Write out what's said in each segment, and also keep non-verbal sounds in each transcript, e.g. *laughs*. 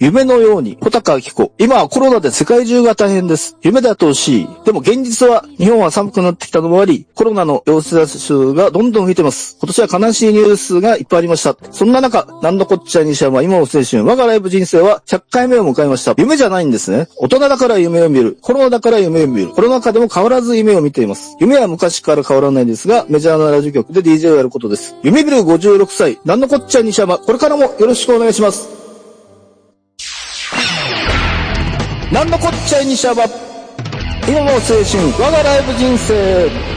夢のように、小高明子。今はコロナで世界中が大変です。夢であってほしい。でも現実は、日本は寒くなってきたのもあり、コロナの陽性者数がどんどん増えてます。今年は悲しいニュースがいっぱいありました。そんな中、なんのこっちゃ西山、今も青春、我がライブ人生は100回目を迎えました。夢じゃないんですね。大人だから夢を見る。コロナだから夢を見る。コロナ禍でも変わらず夢を見ています。夢は昔から変わらないですが、メジャーなラジオ局で DJ をやることです。夢見る56歳、なんのこっちゃ西山、これからもよろしくお願いします。なんのこっちゃいにしゃば。今も青春、我がライブ人生。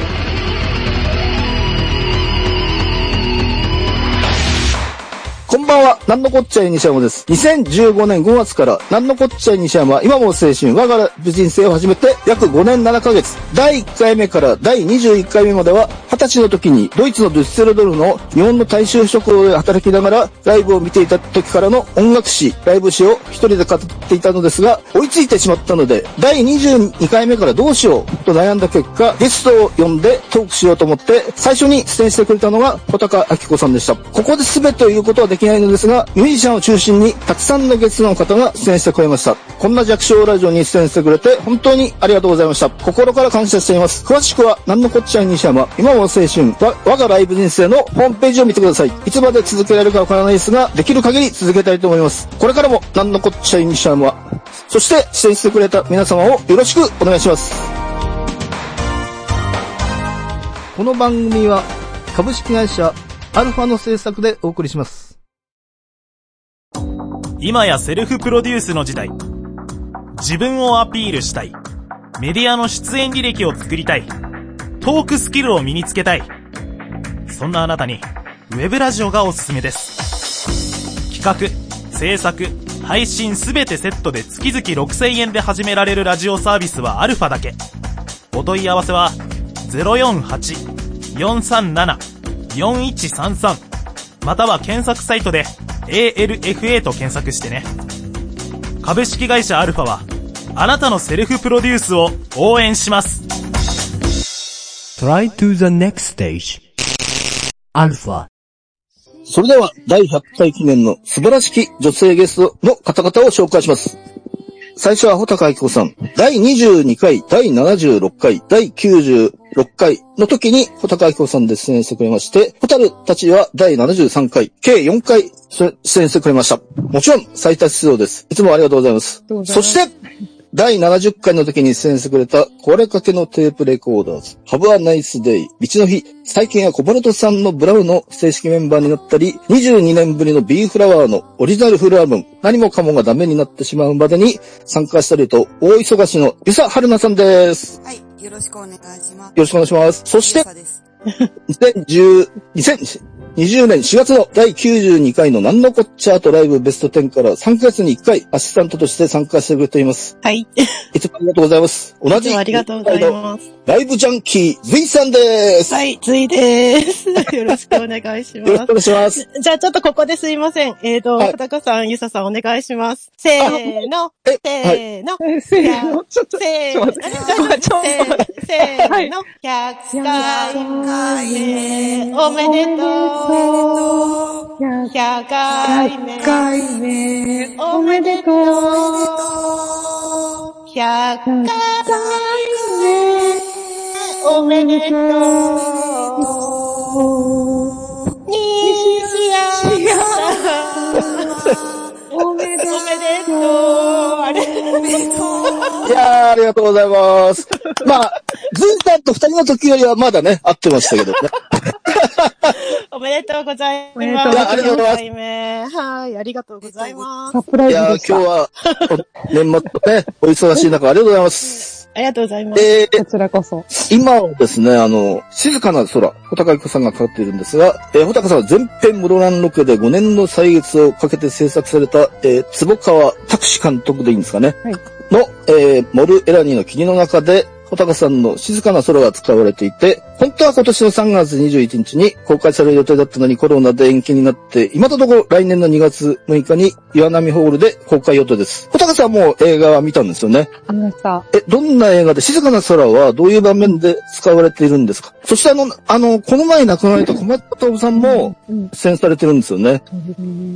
は、なんのこっちゃい西山です。2015年5月から、なんのこっちゃい西山、今も青春、我が人生を始めて約5年7ヶ月。第1回目から第21回目までは、20歳の時にドイツのデュッセルドルの日本の大衆食堂で働きながら、ライブを見ていた時からの音楽史、ライブ史を一人で語っていたのですが、追いついてしまったので、第22回目からどうしようと悩んだ結果、ゲストを呼んでトークしようと思って、最初に出演してくれたのが小高明子さんでした。ここで全てを言うことはできないのですが、ミュージシャンを中心にたくさんのゲストの方が出演してくれました。こんな弱小ラジオに出演してくれて、本当にありがとうございました。心から感謝しています。詳しくは、なんのこっちゃい西山、今も青春、わ我がライブ人生のホームページを見てください。いつまで続けられるかわからないですが、できる限り続けたいと思います。これからも、なんのこっちゃい西山、そして出演してくれた皆様をよろしくお願いします。この番組は、株式会社アルファの制作でお送りします。今やセルフプロデュースの時代。自分をアピールしたい。メディアの出演履歴を作りたい。トークスキルを身につけたい。そんなあなたに、ウェブラジオがおすすめです。企画、制作、配信すべてセットで月々6000円で始められるラジオサービスはアルファだけ。お問い合わせは、048-437-4133または検索サイトで ALFA と検索してね。株式会社アルファは、あなたのセルフプロデュースを応援します。Try to the next stage. Alpha. それでは、第100回記念の素晴らしき女性ゲストの方々を紹介します。最初は穂高明子さん。第22回、第76回、第96回の時に穂高明子さんで出演してくれまして、ホタルたちは第73回、計4回出演してくれました。もちろん最多出場です。いつもありがとうございます。そして、第70回の時に出演してくれた、これかけのテープレコーダーズ、Have a Nice Day、道の日、最近はコバルトさんのブラウの正式メンバーになったり、22年ぶりのビーフラワーのオリジナルフルアルバム、何もかもがダメになってしまうまでに参加したりと、大忙しのゆさはるなさんです。はい、よろしくお願いします。よろしくお願いします。そしてゆ、さです *laughs* 2010 2020年4月の第92回のなんのこっちゃーとライブベスト10から3ヶ月に1回アシスタントとして参加してくれています。はい。いつもありがとうございます。同じいつもありがとうございます。ライブジャンキー、ズイさんです。はい、つ *laughs* いです。よろしくお願いしまよろしくお願いします。す。じゃあちょっとここですいません。えっ、と、はい小高さん、ゆささんお願いします。せーの、え、せはい。ーの、せーの、ちょっと、せーの、せーの、100回目、おめでとう。100回目、回目、おめでとう。100回目、おめでとう。西谷さん、*laughs* おめでおめでとう。あれいやー、ありがとうございます。まあ、ズイさんと二人の時よりはまだね、会ってましたけどね。おめでとうございます。おめでとうございますありがとうございます100回目はい、ありがとうございます。サプライいやー、ズでした。今日は、*laughs* 年末ね、お忙しい中ありがとうございます。ありがとうございます。えーこちらこそ。今はですね、あの、静かな空、穂高由子さんがかかっているんですが、えー、穂高さんは全編室蘭ロケで5年の歳月をかけて制作された、えー、坪川拓司監督でいいんですかね。はいの、えー、モルエラニーの霧の中で、穂高さんの静かな空が使われていて、本当は今年の3月21日に公開される予定だったのにコロナで延期になって、今のところ来年の2月6日に岩波ホールで公開予定です。小高さんも映画は見たんですよね。ありました。え、どんな映画で静かな空はどういう場面で使われているんですか？そしてあの、あの、この前亡くなられた小松徹さんもうん。出演されてるんですよね。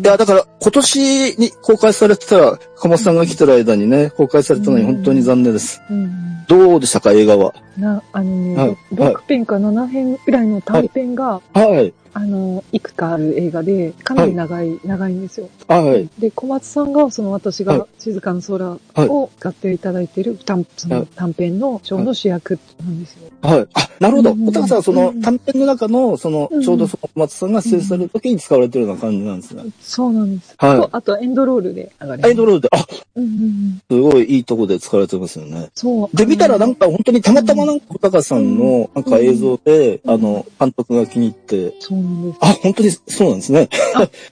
いや、だから今年に公開されてたら、小松さんが来てる間にね、公開されたのに本当に残念です。うん。どうでしたか、映画は。な、あのね、はい6編か7編ぐらいの短編が、はい。あの、いくつかある映画で、かなり長い、長いんですよ。はい。で、小松さんが、その私はいが静かな空を使っていただいている短そのはい短編のショーの主役なんですよ。はい。あ、なるほど。うん小高さんはそのうん短編の中の、そのう、んちょうどその小松さんが出演される時に使われてるような感じなんですね。そうなんです。はいとあと、エンドロールで流れアイドルで、あ、うん。すごいいいとこで使われてますよね。そう。で、見たらなんか、か本当にたまたまなんか小高さんのなんか映像で、あの、監督が気に入って、そうなんです。あ、本当にそうなんですね。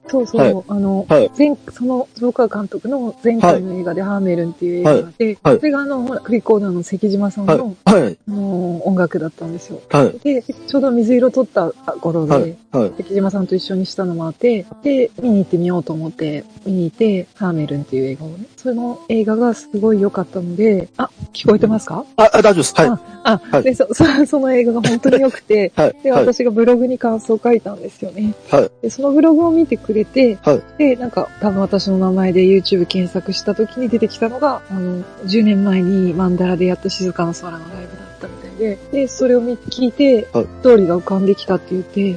そうそう。はいあの、はい前、その、黒川監督の前回の映画で、ハーメルンっていう映画で、はいそれがあの、クリコーダーの関島さんはいの、。はい。あの音楽だったんですよ。はい。で、ちょうど水色撮った頃で、はい。はい。関島さんと一緒にしたのもあって、で、見に行ってみようと思って、見に行って、ハーメルンっていう映画をね、その映画がすごい良かったので、あ、聞こえてますか？あ、あ大丈夫です。はい。あ、はいで、そ、*laughs* そその映画が本当に良くて、*laughs* はい。で、はい。私がブログに感想を書いたんですよね。はい。で、そのブログを見てくれて、はいで、なんか、多分私の名前で YouTube 検索した時に出てきたのが、あの、10年前にマンダラでやった静かな空のライブだったみたいで、で、それを見聞いて、はいストーリーが浮かんできたって言って、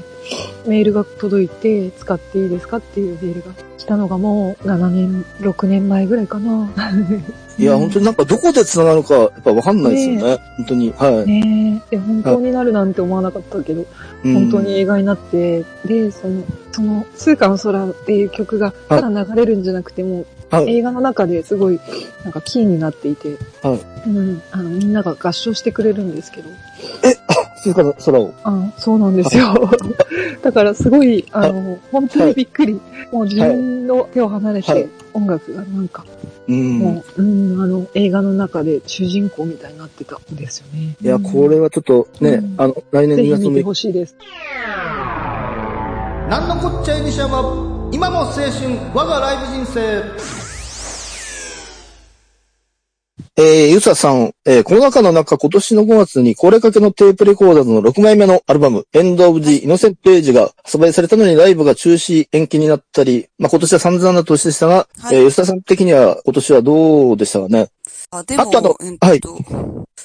メールが届いて、使っていいですかっていうメールが来たのがもう7年、6年前ぐらいかな。いや、本当になんかどこで繋がるか、やっぱわかんないですよね。本当に。はい。ねえ。で、本当になるなんて思わなかったけど、うん本当に映画になって、で、その、その、通貨の空っていう曲が、ただ流れるんじゃなくても、はい。映画の中ですごい、なんかキーになっていて、はいうん、あの、みんなが合唱してくれるんですけど、静かな空を。あそうなんですよ。だからすごい、あの、本当にびっくり。もう自分の手を離れて、はい音楽がなんか、うん。もう、うん、あの、映画の中で主人公みたいになってたんですよね。いや、これはちょっとね、うんあの、来年2ぜひ見て月のほしいです。なんのこっちゃい西山、今も青春、我がライブ人生。えー、ゆささん、えー、コロナ禍の中、今年の5月に、これかけのテープレコーダーズの6枚目のアルバム、エンドオブジイノセントエイジが発売されたのにライブが中止、延期になったり、まあ、今年は散々な年でしたが、はい。えー、ゆささん的には今年はどうでしたかね？あ、でも、あとあとえっと、はい。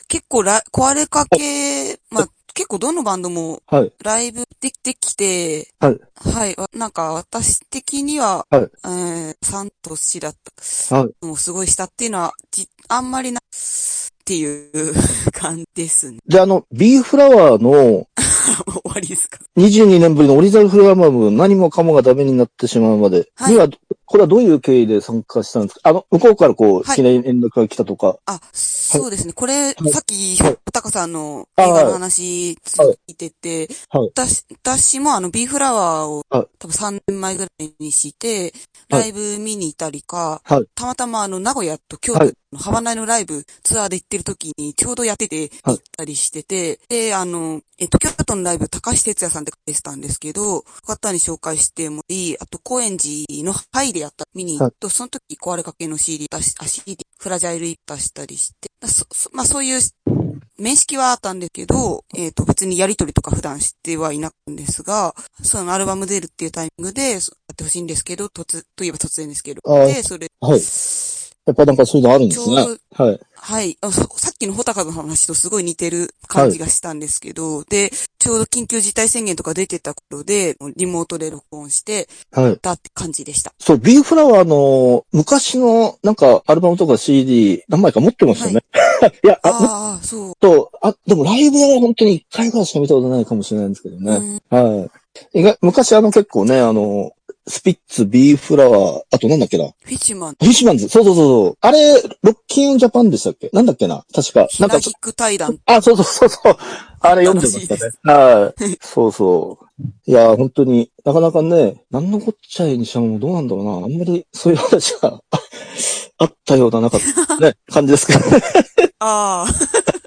結構ラ、壊れかけ、まあ、結構どのバンドもはい。ライブできてきて、はい。はい。わなんか私的には、はいえー、3年だった。はい。もうすごいしたっていうのは、じあんまりな、っていう感じですね。じゃあ、あの、ビーフラワーの *laughs* 終わりですか？22年ぶりのオリジナルフルアルバム、何もかもがダメになってしまうまで、はいには、これはどういう経緯で参加したんですか？あの、向こうからこう、はい記念連絡が来たとか。あ、そうですね。これ、はいさっき、はいおたかさんのあ映画の話、聞いてて、はい。私、私もあの、ビーフラワーを、はい。多分3年前ぐらいにして、はい。ライブ見に行ったりか、はい。たまたまあの、名古屋と京はい。都の幅内のライブ、ツアーで行ってる時に、ちょうどやってて、はい。行ったりしてて、で、あの、えっと、京都のライブ、高橋哲也さんって書いてたんですけど、方に紹介してもいい、あと、高円寺のハイでやった、見に行くと、その時、壊れかけの CD 出し、あ、CD、フラジャイルイッ出したりして、だそ、そまあそういう、面識はあったんですけど、えっ、と、別にやりとりとか普段してはいなかったんですが、そのアルバム出るっていうタイミングで、そやってほしいんですけど、突、といえば突然ですけど。で、それ、はい。やっぱなんかそういうのあるんですね。はい。はいあそさっきのホタカの話とすごい似てる感じがしたんですけど、で、ちょうど緊急事態宣言とか出てた頃で、リモートで録音してはい。たって感じでした。そう、ビーフラワーの昔のなんかアルバムとか CD 何枚か持ってますよね。い、*laughs* や、あ、ああ、そう。と、あ、でもライブは本当に一回ぐらいしか見たことないかもしれないんですけどね。うんはい。昔あの結構ね、あの、スピッツ、ビーフラワー、あとなんだっけな？フィッシュマン、フィッシュマンズ。そうそうそうそう。あれ、ロッキンジャパンでしたっけ？なんだっけな？確か。なんか、ヒック対談。あ、そうそうそうそう。あれ読んでましたね。はい。そうそう。いや、本当に、なかなかね、なんのこっちゃいにしゃもどうなんだろうな。あんまりそういう話があ *laughs* あったような、なかった、ね、感じですけどね。ああ、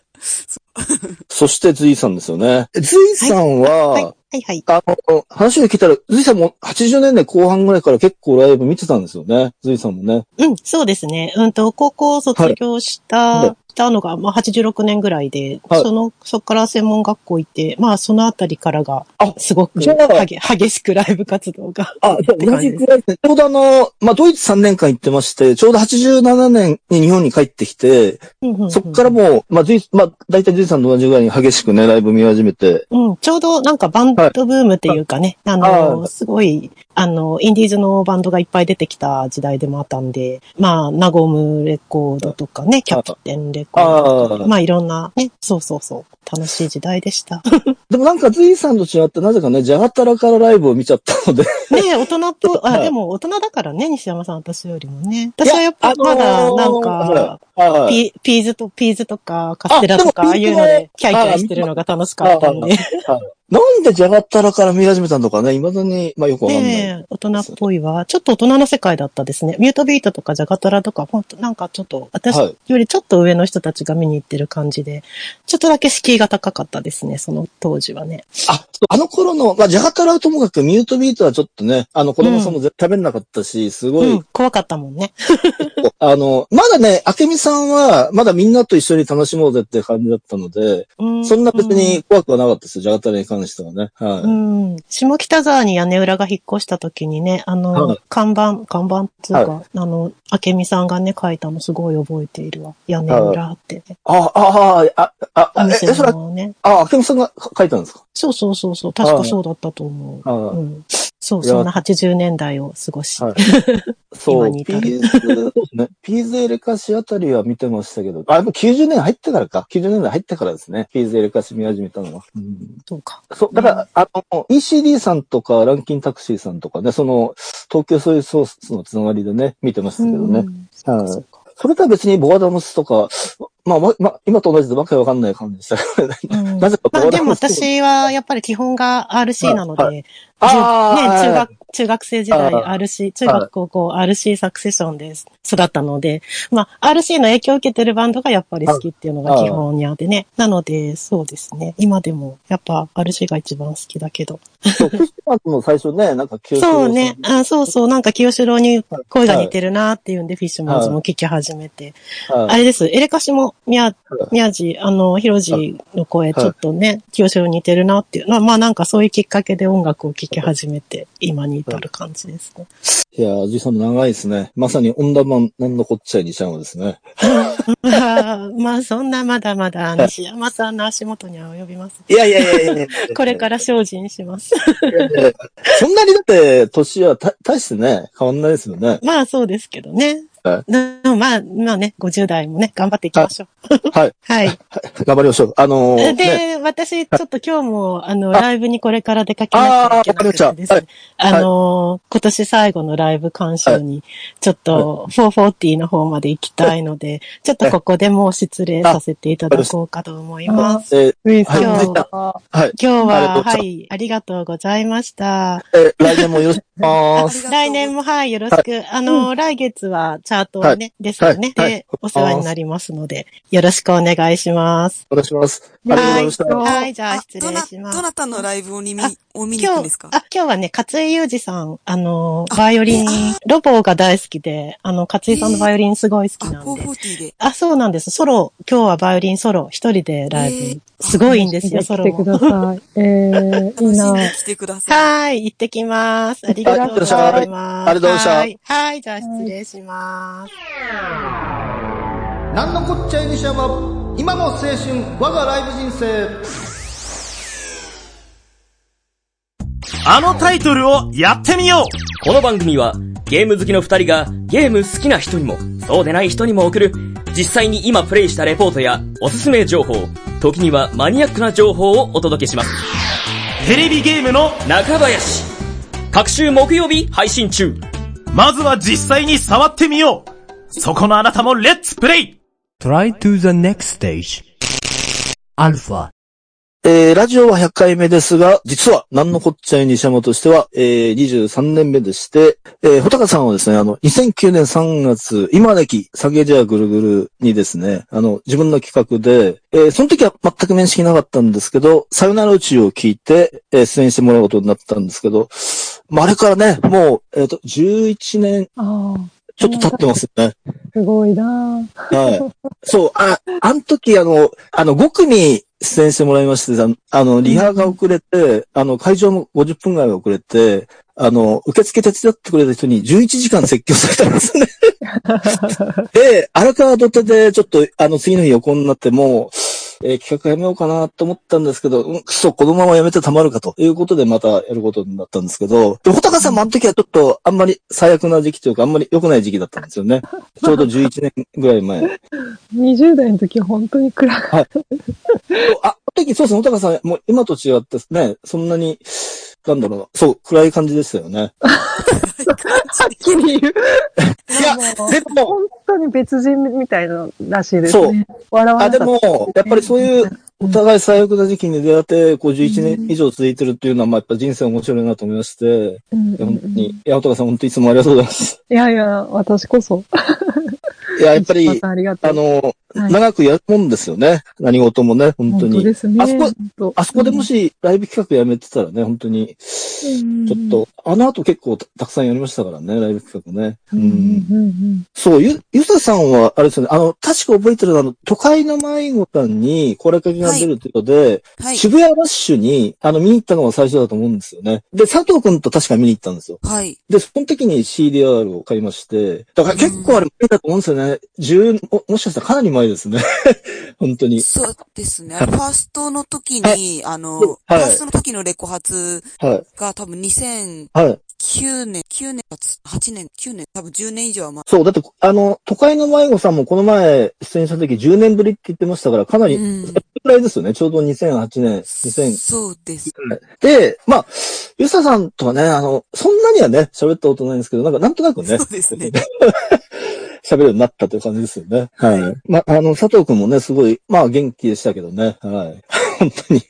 *laughs* そして、ズイさんですよね。ズイさんは、はい、はい、はい。あの、話を聞いたら、ズイさんも80年代後半ぐらいから結構ライブ見てたんですよね。ズイさんもね。うん、そうですね。うんと、高校卒業した、はいしたのが、まあ、86年ぐらいで、はいその、そこから専門学校行って、まあ、そのあたりからがあ、すごくじゃあ激激しくライブ活動が。あ、じゃあ同じくらいですね。ちょうどあの、まあ、ドイツ3年間行ってまして、ちょうど87年に日本に帰ってきて、そっからもう、まあ、ズイ、まあ、大体ズイさんと同じぐらいに激しくね、ライブ見始めて。うん、ちょうどなんかバンドブームっていうかね、あの、はいすごい、あの、インディーズのバンドがいっぱい出てきた時代でもあったんで、まあ、ナゴムレコードとかね、キャプテンレこうあ、まあいろんなね、そうそうそう、楽しい時代でした。でもなんかズイさんと違って、なぜかね、ジャガタラからライブを見ちゃったので。ね大人っぽい、*laughs* あ、はいでも大人だからね、西山さん、私よりもね。私はやっぱまだ、なんか、ピピーズと、ピーズとか、カステラとか、あああいうのでキャイキャイしてるのが楽しかったんで。なんでジャガタラから見始めたのかね、未だに、まあよくわかんない。ねえ、大人っぽいわ。ちょっと大人の世界だったですね。ミュートビートとかジャガトラとか、ほんとなんかちょっと、私はいよりちょっと上の人たちが見に行ってる感じで、ちょっとだけ敷居が高かったですね、その当時はね。あ、あの頃の、まあ、ジャガタラはともかくミュートビートはちょっとね、あの、子供さんも絶対食べれなかったし、すごい、うん、怖かったもんね。あの、まだね、明美さんは、まだみんなと一緒に楽しもうぜって感じだったので、うそんな別に怖くはなかったですよ、ジャガタラに関してはね。はい。うん。下北沢に屋根裏が引っ越した時にね、あの、はい看板、看板っていうか、あの、明美さんがね、書いたのすごい覚えているわ。屋根裏ってね。あ、あ、あ、あ、あ、あ、え、お店えそれは、のね。あ、明美さんが書いたんですか？そうそうそうそう。確かそうだったと思う。はいうん。そう、そんな80年代を過ごし。は *laughs* いそう、ですね。ピーズエレカシあたりは見てましたけど、あ、やっぱ90年入ってからか。90年代入ってからですね。ピーズエレカシ見始めたのは。うんそうか。そう、だから、あの、ECD さんとか、ランキンタクシーさんとかね、その、東京ソイソースのつながりでね、見てましたけどね。うんそうかそれとは別にボアダムスとか、まあ、ま、ま今と同じでわけわかんない感じでしたけどね。うん *laughs* なぜかボまあでもアダムスとか。私はやっぱり基本が RC なので、はじゅあーね、中学、中学生時代あ RC、中学高校 RC サクセションで育ったので、まあ RC の影響を受けてるバンドがやっぱり好きっていうのが基本にあってね。なので、そうですね。今でもやっぱ RC が一番好きだけど。そう、も最初ね、なんか清志郎そうね。あそうそう。なんか清志郎に声が似てるなっていうんで、フィッシュマンズも聞き始めて。はいあれです。エレカシも、みや、宮地、あの、ヒロジの声、ちょっとね、清志郎に似てるなっていう。まあ、まあなんかそういうきっかけで音楽を聴き始めて、今に至る感じですね。いやー、じいさんも長いですね。まさに温暖マン、なんのこっちゃいにしちゃうんですね。*laughs* まあ、まあそんなまだまだ西山さんの足元には及びます。いやいやいやいや *laughs* これから精進します。*laughs* そんなにだって、年はた、大してね、変わんないですよね。まあそうですけどね。はでもまあ、まあね、50代もね、頑張っていきましょう。はい。はい。*laughs* *laughs* 頑張りましょう。あのー、で、ね、私、ちょっと今日も、あの、あライブにこれから出かけなきゃいけなくてですあーわかりましたね。あの、今年最後のライブ鑑賞に、ちょっと、440の方まで行きたいので、ちょっとここでもう失礼させていただこうかと思います。えー今日はい。今日は、はい、ありがとうございました。えー来年もよろしく。来年も、はい、よろしく。あの、来月はチャートはね、ですよね。はいはいで、お世話になりますので、よろしくお願いします。お願いします。ありがとうございました。はい、はいじゃああ失礼しますど。なたのライブをに見あ、を見に行くんですか？あ、今日はね、勝井裕二さん、あの、バイオリン、ロボが大好きで、あの、勝井さんのバイオリンすごい好あ、きなんで。440で。あ、そうなんです。ソロ、今日はバイオリンソロ、一人でライブ。えーすごいんですよ、ソロ来てくも。ださい。*laughs* えー、いいなで来てください。はい、行ってきます。ありがとうございます。ありがとうございましたはい、はい、じゃあ失礼します。なんのこっちゃい西山、今も青春、我がライブ人生。あのタイトルをやってみようこの番組はゲーム好きの二人がゲーム好きな人にもそうでない人にも送る実際に今プレイしたレポートやおすすめ情報、時にはマニアックな情報をお届けします。テレビゲームの、中林各週木曜日配信中まずは実際に触ってみようそこのあなたもレッツプレイ Try to the next stage. Alpha. えー、ラジオは100回目ですが、実は、なんのこっちゃい西山としては、えー、23年目でして、えー、穂高さんはですね、あの、2009年3月、今だき、サゲジャーぐるぐるにですね、あの、自分の企画で、えー、その時は全く面識なかったんですけど、さよなら宇宙を聞いて、えー、出演してもらうことになったんですけど、まあ、あれからね、もう、えっ、と、11年ちょっと経ってますね。すごいなはい。そう、あ、あの時、あの、あの、5組出演してもらいまして、あのリハが遅れて、あの、会場も50分ぐらい遅れて、あの、受付手伝ってくれた人に11時間説教されたんですね。*laughs* で、荒川土手でちょっと、あの、次の日横になってもう、えー企画やめようかなと思ったんですけど、うん、くそ、このままやめてたまるかということでまたやることになったんですけど、で、穂高さんもあの時はちょっとあんまり最悪な時期というか、あんまり良くない時期だったんですよね。*laughs* ちょうど11年ぐらい前。20代の時は本当に暗かっあ、あの時そうですね、穂高さん、もう今と違ってね、そんなに、なんだろうな、そう、暗い感じでしたよね。た。はっきり言う。いや、でも、本当に別人みたいならしいですそうね。笑わあ、でなかった。も、やっぱりそういう、お互い最悪な時期に出会って、こう11年以上続いてるっていうのは、まあやっぱ人生面白いなと思いまして、うんうんいうんや本当に、いや、穂高さん本当にいつもありがとうございます。いやいや、私こそ。いや、やっぱりあの、はい長くやるもんですよね。何事もね、本当に。本当ですね。あそこあそこでもしライブ企画やめてたらね、本当に、ちちょっ。と、あの後結構たたくさんやりましたからね、ライブ企画ね。うんうんうんそう、ゆ、ゆささんは、あれですよね、あの、確か覚えてるあの、都会の迷子さんに、これかけが出るということで、はい。渋谷ラッシュに、あの、見に行ったのが最初だと思うんですよね。で、佐藤くんと確か見に行ったんですよ。はい。で、その時に CDR を買いまして、だから結構あれ前だと思うんですよね。10、ももしかしたらかなり前ですね。本当に。そうですね。ファーストの時に、あの、フはいァーストの時のレコ発はい。が多分2009はい。年、9年、8年、9年、多分10年以上は前。そう、だって、あの、都会の迷子さんもこの前出演した時10年ぶりって言ってましたから、かなり、うん。くらいですよね。ちょうど2008年、2000。そうです。で、まあ、ゆささんとはね、あの、そんなにはね、喋ったことないんですけど、なんか、なんとなくねそう、ですね。*laughs* 喋るようになったという感じですよね。はい。まあ、あの、佐藤くんもね、すごい、まあ、元気でしたけどね。はい。*laughs* 本当に。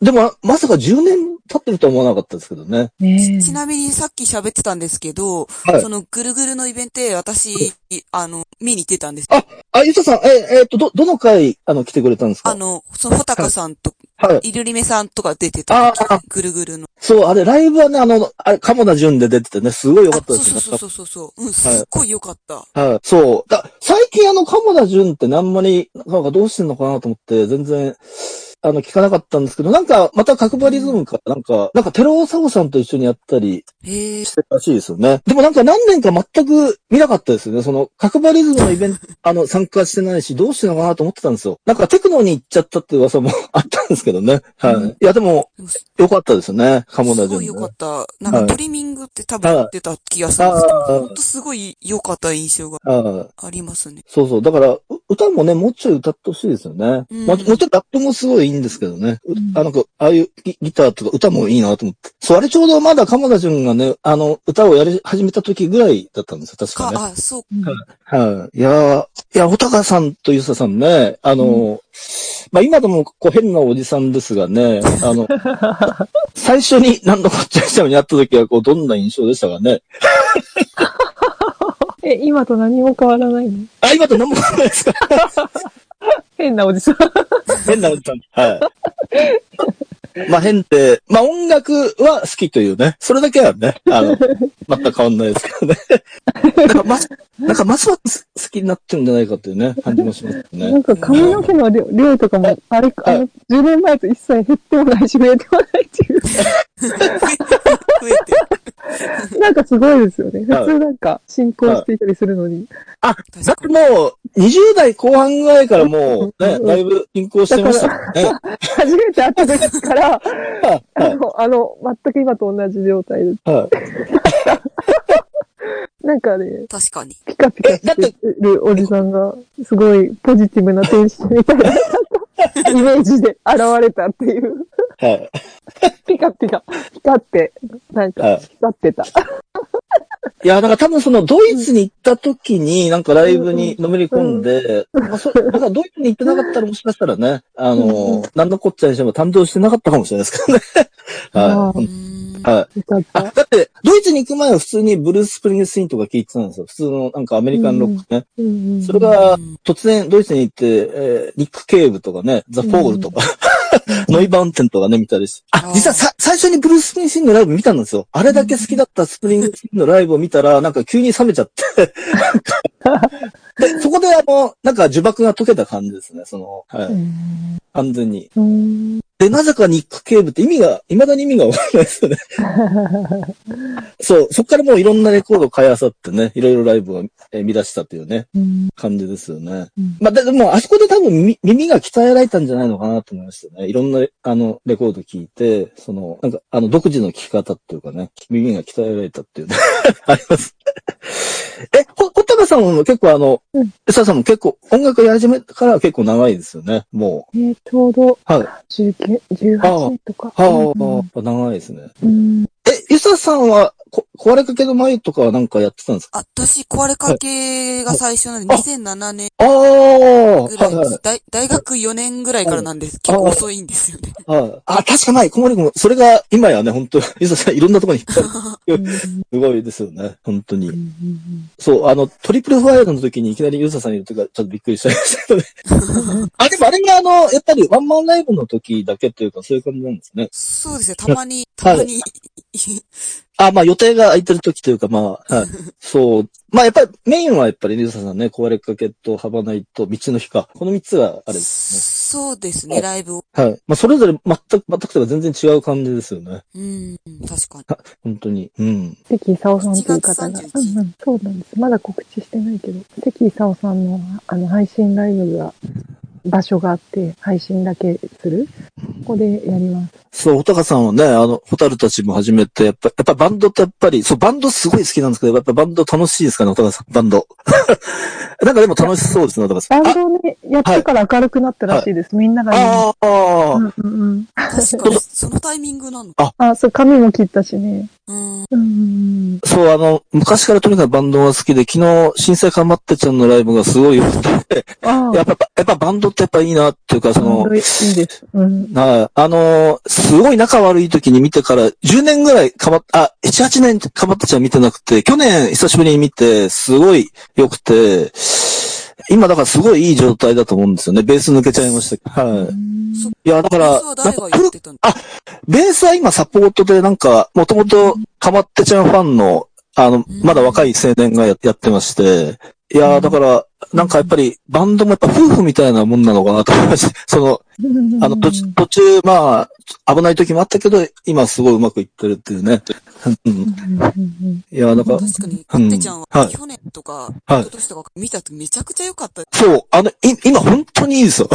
でも、まさか10年経ってるとは思わなかったですけどね。ねえちなみにさっき喋ってたんですけど、はいそのぐるぐるのイベントで私、あの、見に行ってたんです。ああ、ゆささん、え、えっと、ど、どの回、あの、来てくれたんですか？あの、その、ほたかさんと、はい。いるりめさんとか出てた時ああぐるぐるの。そう、あれ、ライブはね、あの、あれ、鴨田純で出ててね、すごい良かあったですね。そうそうそうそうそう。うん、すっごい良かった。はい。そう。だ最近あの、鴨田純ってねあんまり、なんかどうしてんのかなと思って、全然、あの、聞かなかったんですけど、なんか、また角張リズムか、なんか、なんか、テローサゴさんと一緒にやったり。してるらしいですよね。でもなんか何年か全く見なかったですよね。その、角張リズムのイベント、*laughs* あの、参加してないし、どうしてんのかなと思ってたんですよ。なんかテクノに行っちゃったって噂もあったんですけどね。はい。うんいや、でも、でも良かったですよね。鴨田純、ね。すごい良かった。なんかトリミングって多分はい言ってた気がするんですけど、ああほんとすごい良かった印象がはい。ありますね。そうそう。だから、う歌もね、もうちょい歌ってほしいですよね。うんまあもちろんラップもすごいいいんですけどね。ううんあの、ああいうギギターとか歌もいいなと思って。そう、あれちょうどまだ鴨田純がね、あの、歌をやり始めた時ぐらいだったんですよ、確かか、ね。あ、そう。うんはい。いやーいや、おたかさんとゆささんね、あの、まあ今でもこう変なおじさんですがね、あの、*laughs* 最初に何度こっちゃしたのに会った時はこうどんな印象でしたかね。*laughs* え、今と何も変わらないの？あ、今と何も変わらないですか？変なおじさん。変なおじさん。はい。まあ変って、まあ音楽は好きというね、それだけはね、あの、全く変わんないですけどね。*laughs* なんか、ま、なんか、ますます好きになってるんじゃないかっていうね、感じもしますなね。んか髪の毛の量量とかも、あれ、あの、10年前と一切減ってもないし、増えてもないっていう。増えて。なんかすごいですよね。はい普通なんか進行していたりするのに。だって。もう、20代後半ぐらいからもうね、うんだいぶ進行してましたからね。初めて会った時から、はいあの、あの、全く今と同じ状態で、はいなんかね、確かに。ピカピカしてるおじさんが、すごいポジティブな天使みたいな、*laughs* イメージで現れたっていう。はい。ピカピカ、光って、なんかはい光ってた。いや、だから多分そのドイツに行った時に、なんかライブにのめり込んで、まあ、そだからドイツに行ってなかったらもしかしたらね、あの、なんのこっちゃにしても誕生してなかったかもしれないですけどね。*laughs* はあい。うんはい。よかっあ、た。だって、ドイツに行く前は普通にブルース・スプリングスティーンとか聞いてたんですよ。普通のなんかアメリカンロックね。それが突然ドイツに行って、えーニック・ケーブとかね、ザ・フォールとか、ノイバウテンとかね、見たりして。あ実はさ、最初にブルース・スプリングスティーンのライブ見たんですよ。あれだけ好きだったスプリングスティーンのライブを見たら、なんか急に冷めちゃって。で、*laughs* そこであの、なんか呪縛が解けた感じですね、その、はい。うん完全に。うんで、なぜかニック・ケーブって意味が、未だに意味がわからないですよね。*laughs* そう、そっからもういろんなレコードを買いあさってね、いろいろライブをえー見出したというね、うん感じですよね。うんまあ、ででも、あそこで多分耳耳が鍛えられたんじゃないのかなと思いましたね。いろんな、あの、レコード聞いて、その、なんか、あの、独自の聞き方っていうかね、耳が鍛えられたっていうね、*laughs* あります。え、ほ、ほたかさんも結構あのうん、えささんも結構音楽やり始めてからは結構長いですよね、もえーちょうどう。はい。19、18とか。はうんあ、長いですね。うんえ、ゆささんは、こ、壊れかけの前とかはなんかやってたんですか？あ、私、壊れかけが最初なんで、はい2007年ああ、ぐらいはいはい。大、大学4年ぐらいからなんです。結構遅いんですよね。はい。あ、確かない。小森君、それが今やね、本当 *laughs* ゆささんいろんなところに引っ張る。うんすごいですよね。本当に。そう、あの、トリプルファイヤーの時にいきなりユーザーさんいるときはちょっとびっくりしちゃいましたけどね。*laughs* あ、でもあれがあの、やっぱりワンマンライブの時だけというかそういう感じなんですね。そうですね、たまに、たまに、あ、まあ予定が空いてる時というかまあ、*laughs* はい。そう。まあやっぱりメインはやっぱりユーザーさんね、壊れかけとハバナイと道の日か。この三つがあれですそうですね、ライブを。ね。はい。まあそれぞれ全く、全くというか全然違う感じですよね。うん、確かに。本当に。うん。関勲さんという方が、7月31うんうん、そうなんです。まだ告知してないけど、関勲さんのあの配信ライブが、場所があって、配信だけする。ここでやります。そう、おたかさんはね、あの、ホタルたちも始めて、やっぱ、やっぱバンドってやっぱり、そう、バンドすごい好きなんですけど、やっぱバンド楽しいですかね、おたかさん、バンド。*laughs* なんかでも楽しそうですね、おたかさん。バンドをね、やってから明るくなったらしいです。みんながね。ああ、ああうんうんうん。確かに、そのタイミングなの。あ、そう、髪も切ったしね。そう、あの、昔からとにかくバンドが好きで、昨日、震災かまってちゃんのライブがすごい良くて、やっぱ、やっぱバンドってやっぱいいなっていうか、そのいいです。うん。はい。あのーすごい仲悪い時に見てから、10年ぐらいかばっ、あ、7、8年かばってちゃん見てなくて、去年久しぶりに見て、すごい良くて、今だからすごいいい状態だと思うんですよね。ベース抜けちゃいましたけど。はい。そいや、だから、なんか言ってたの？ベースは今サポートでなんか、もともとかまってちゃんファンの、あの、まだ若い青年がややってまして、いやー、だから、なんかやっぱり、バンドもやっぱ夫婦みたいなもんなのかなと思いまして、*laughs* その、あの、途中、まあ、危ない時もあったけど、今すごいうまくいってるっていうね。うん、いやー、なんか、確かに、ちゃんははい、去年とか、はい今年とか見たとめちゃくちゃ良かった。そう、あの、い *laughs* 今本当にいいですよ。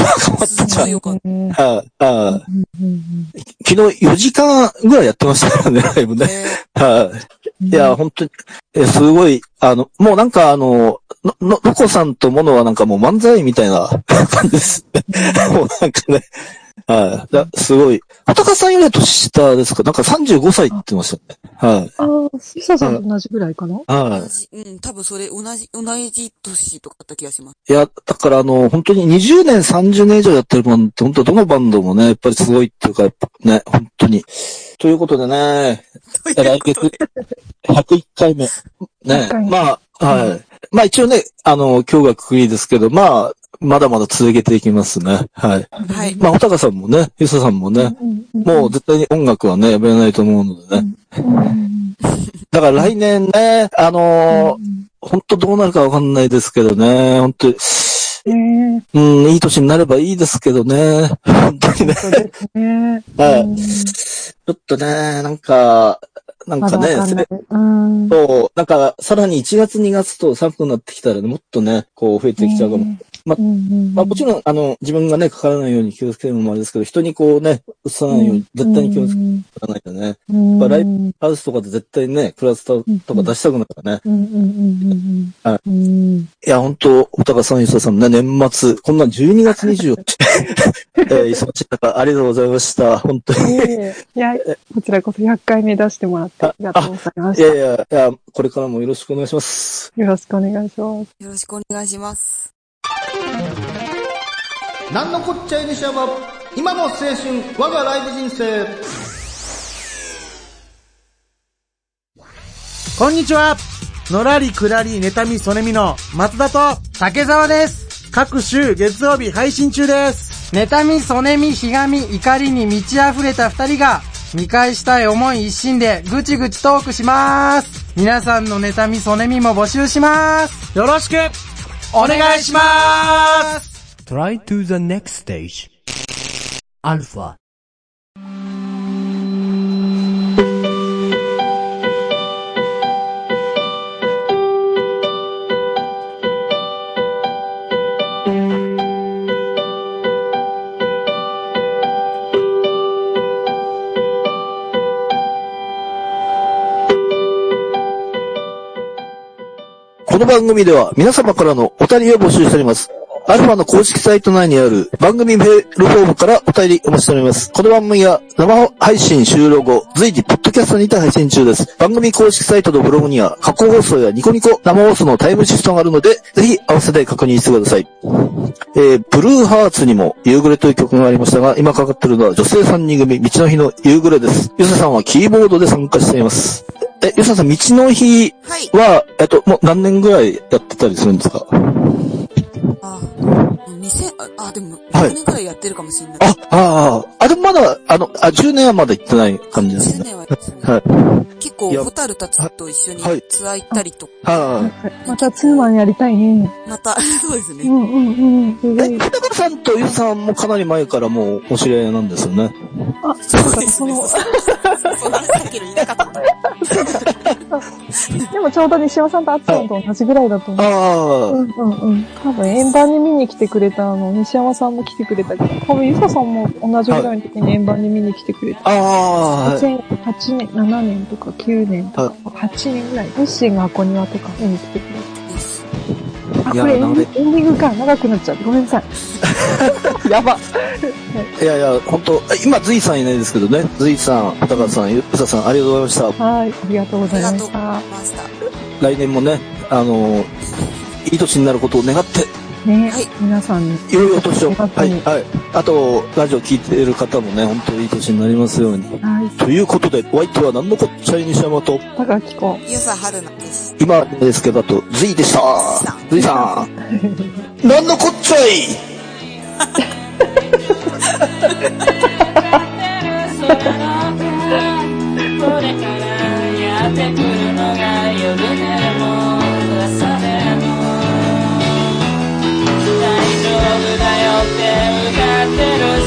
すごい良かった。う *laughs* んはい、はい。昨日4時間ぐらいやってましたからね、ライブね。え *laughs* はい。いや、本当に、え、すごい、あの、もうなんかあの、の、の、のこさんとものはなんかもう漫才みたいな感じですね。もうなんかね、はい。だすごい。畑さんよりは年下ですか？なんか35歳って言ってましたね。はい。ああ、シサさんと同じぐらいかな？は同じ、うん、多分それ同じ、同じ年とかだった気がします。い。いや、だからあの、本当に20年、30年以上やってるバンドって、本当どのバンドもね、やっぱりすごいっていうか、やっぱね、本当に。ということでね、という来月ことで、101回目。ね100回。目まあ、はい。まあ一応ね、あの、今日がくくりですけど、まあ、まだまだ続けていきますね。はい。はい。まあ、おたかさんもね、ゆささんもね、もう絶対に音楽はね、やめないと思うのでね。だから来年ね、あのー本当どうなるかわかんないですけどね、本当に、ねうん、いい年になればいいですけどね。本当にね。そうですね。はいうんちょっとね、なんか、なんまかね。うん。そう、なんか、さらに1月2月と寒くなってきたらね、もっとね、こう増えてきちゃうかも。まうんうんまあもちろん、あの、自分がね、かからないように気をつけるのもあれですけど、人にこうね、移さないように、絶対に気をつけらないとね。うんやっぱライブハウスとかで絶対ね、クラスターとか出したくないからね。うんうんうん。はいうん。いや、本当おたかさん、ゆささんね、年末、こんなん12月24日、*laughs* *laughs* えー、忙しい中、ありがとうございました。本当に。いや、こちらこそ100回目出してもらってありがとうございまいした。やいや、いや、これからもよろしくお願いします。よろしくお願いします。よろしくお願いします。なんのこっちゃいにしゃば、今の青春、我がライブ人生。こんにちは。のらりくらり妬みそねみの松田と竹澤です。各週月曜日配信中です。妬みそねみひがみ怒りに満ち溢れた二人が見返したい思い一心でぐちぐちトークします。皆さんの妬みそねみも募集します。よろしくお願いします Try to the next stage. Alpha. この番組では皆様からのお便りを募集しております。アルファの公式サイト内にある番組メールフォームからお便りお待ちしております。この番組は生配信終了後、随時ポッドキャストにて配信中です。番組公式サイトとブログには過去放送やニコニコ生放送のタイムシフトがあるので、ぜひ合わせて確認してください。えー、ブルーハーツにも夕暮れという曲がありましたが、今かかってるのは女性3人組、道の日の夕暮れです。ゆささんはキーボードで参加しています。え、ゆささん、道の日はい。は、えっと、もう何年ぐらいやってたりするんですか？あ、2000、あ、あでも、はい6年くらいやってるかもしれない。あ、ああ、あ、でもまだ、あの、あ、10年はまだ行ってない感じです10ね。年はやってるはい。結構、ホタルたちと一緒にはいツアー行ったりとか、はまたツーマンやりたいね。また、*laughs* そうですね。うんうんうん。え、ごい。片岡さんとゆうさんもかなり前からもうお知り合いなんですよね。あ、そうですね。その、そう話したけどいなかった。でもちょうど西尾さんとアツさんと同じぐらいだと思う。うあんうんうん。多分円盤に見に来てくれたの、西山さんも来てくれたけど、多分ゆささんも同じぐらいの時に円盤に見に来てくれた。あ、ああ、2008年、7年とか9年とか、8年ぐらい。日清が箱庭とか見に来てくれた。これエンディエンディングか。長くなっちゃう。ごめんなさい。*laughs* やば。いやいや、本当今、ズイさんいないですけどね。ズイさん、片岡さん、ゆうささん、ありがとうございました。はい。ありがとうございました。ありがとうございました。来年もね、あの、いい年になることを願って、ね、はい皆さんに。良いお年を。はい、はい。あと、ラジオ聞いている方もね、本当にいい年になりますように。はい。ということで、お相手は何のこっちゃい西山と、高木子。ゆさはるなです。今ですけど、あと、ズイでした。ズイさん。*laughs* 何のこっちゃい *laughs* *laughs* これからやってくるのが夜でて向かってる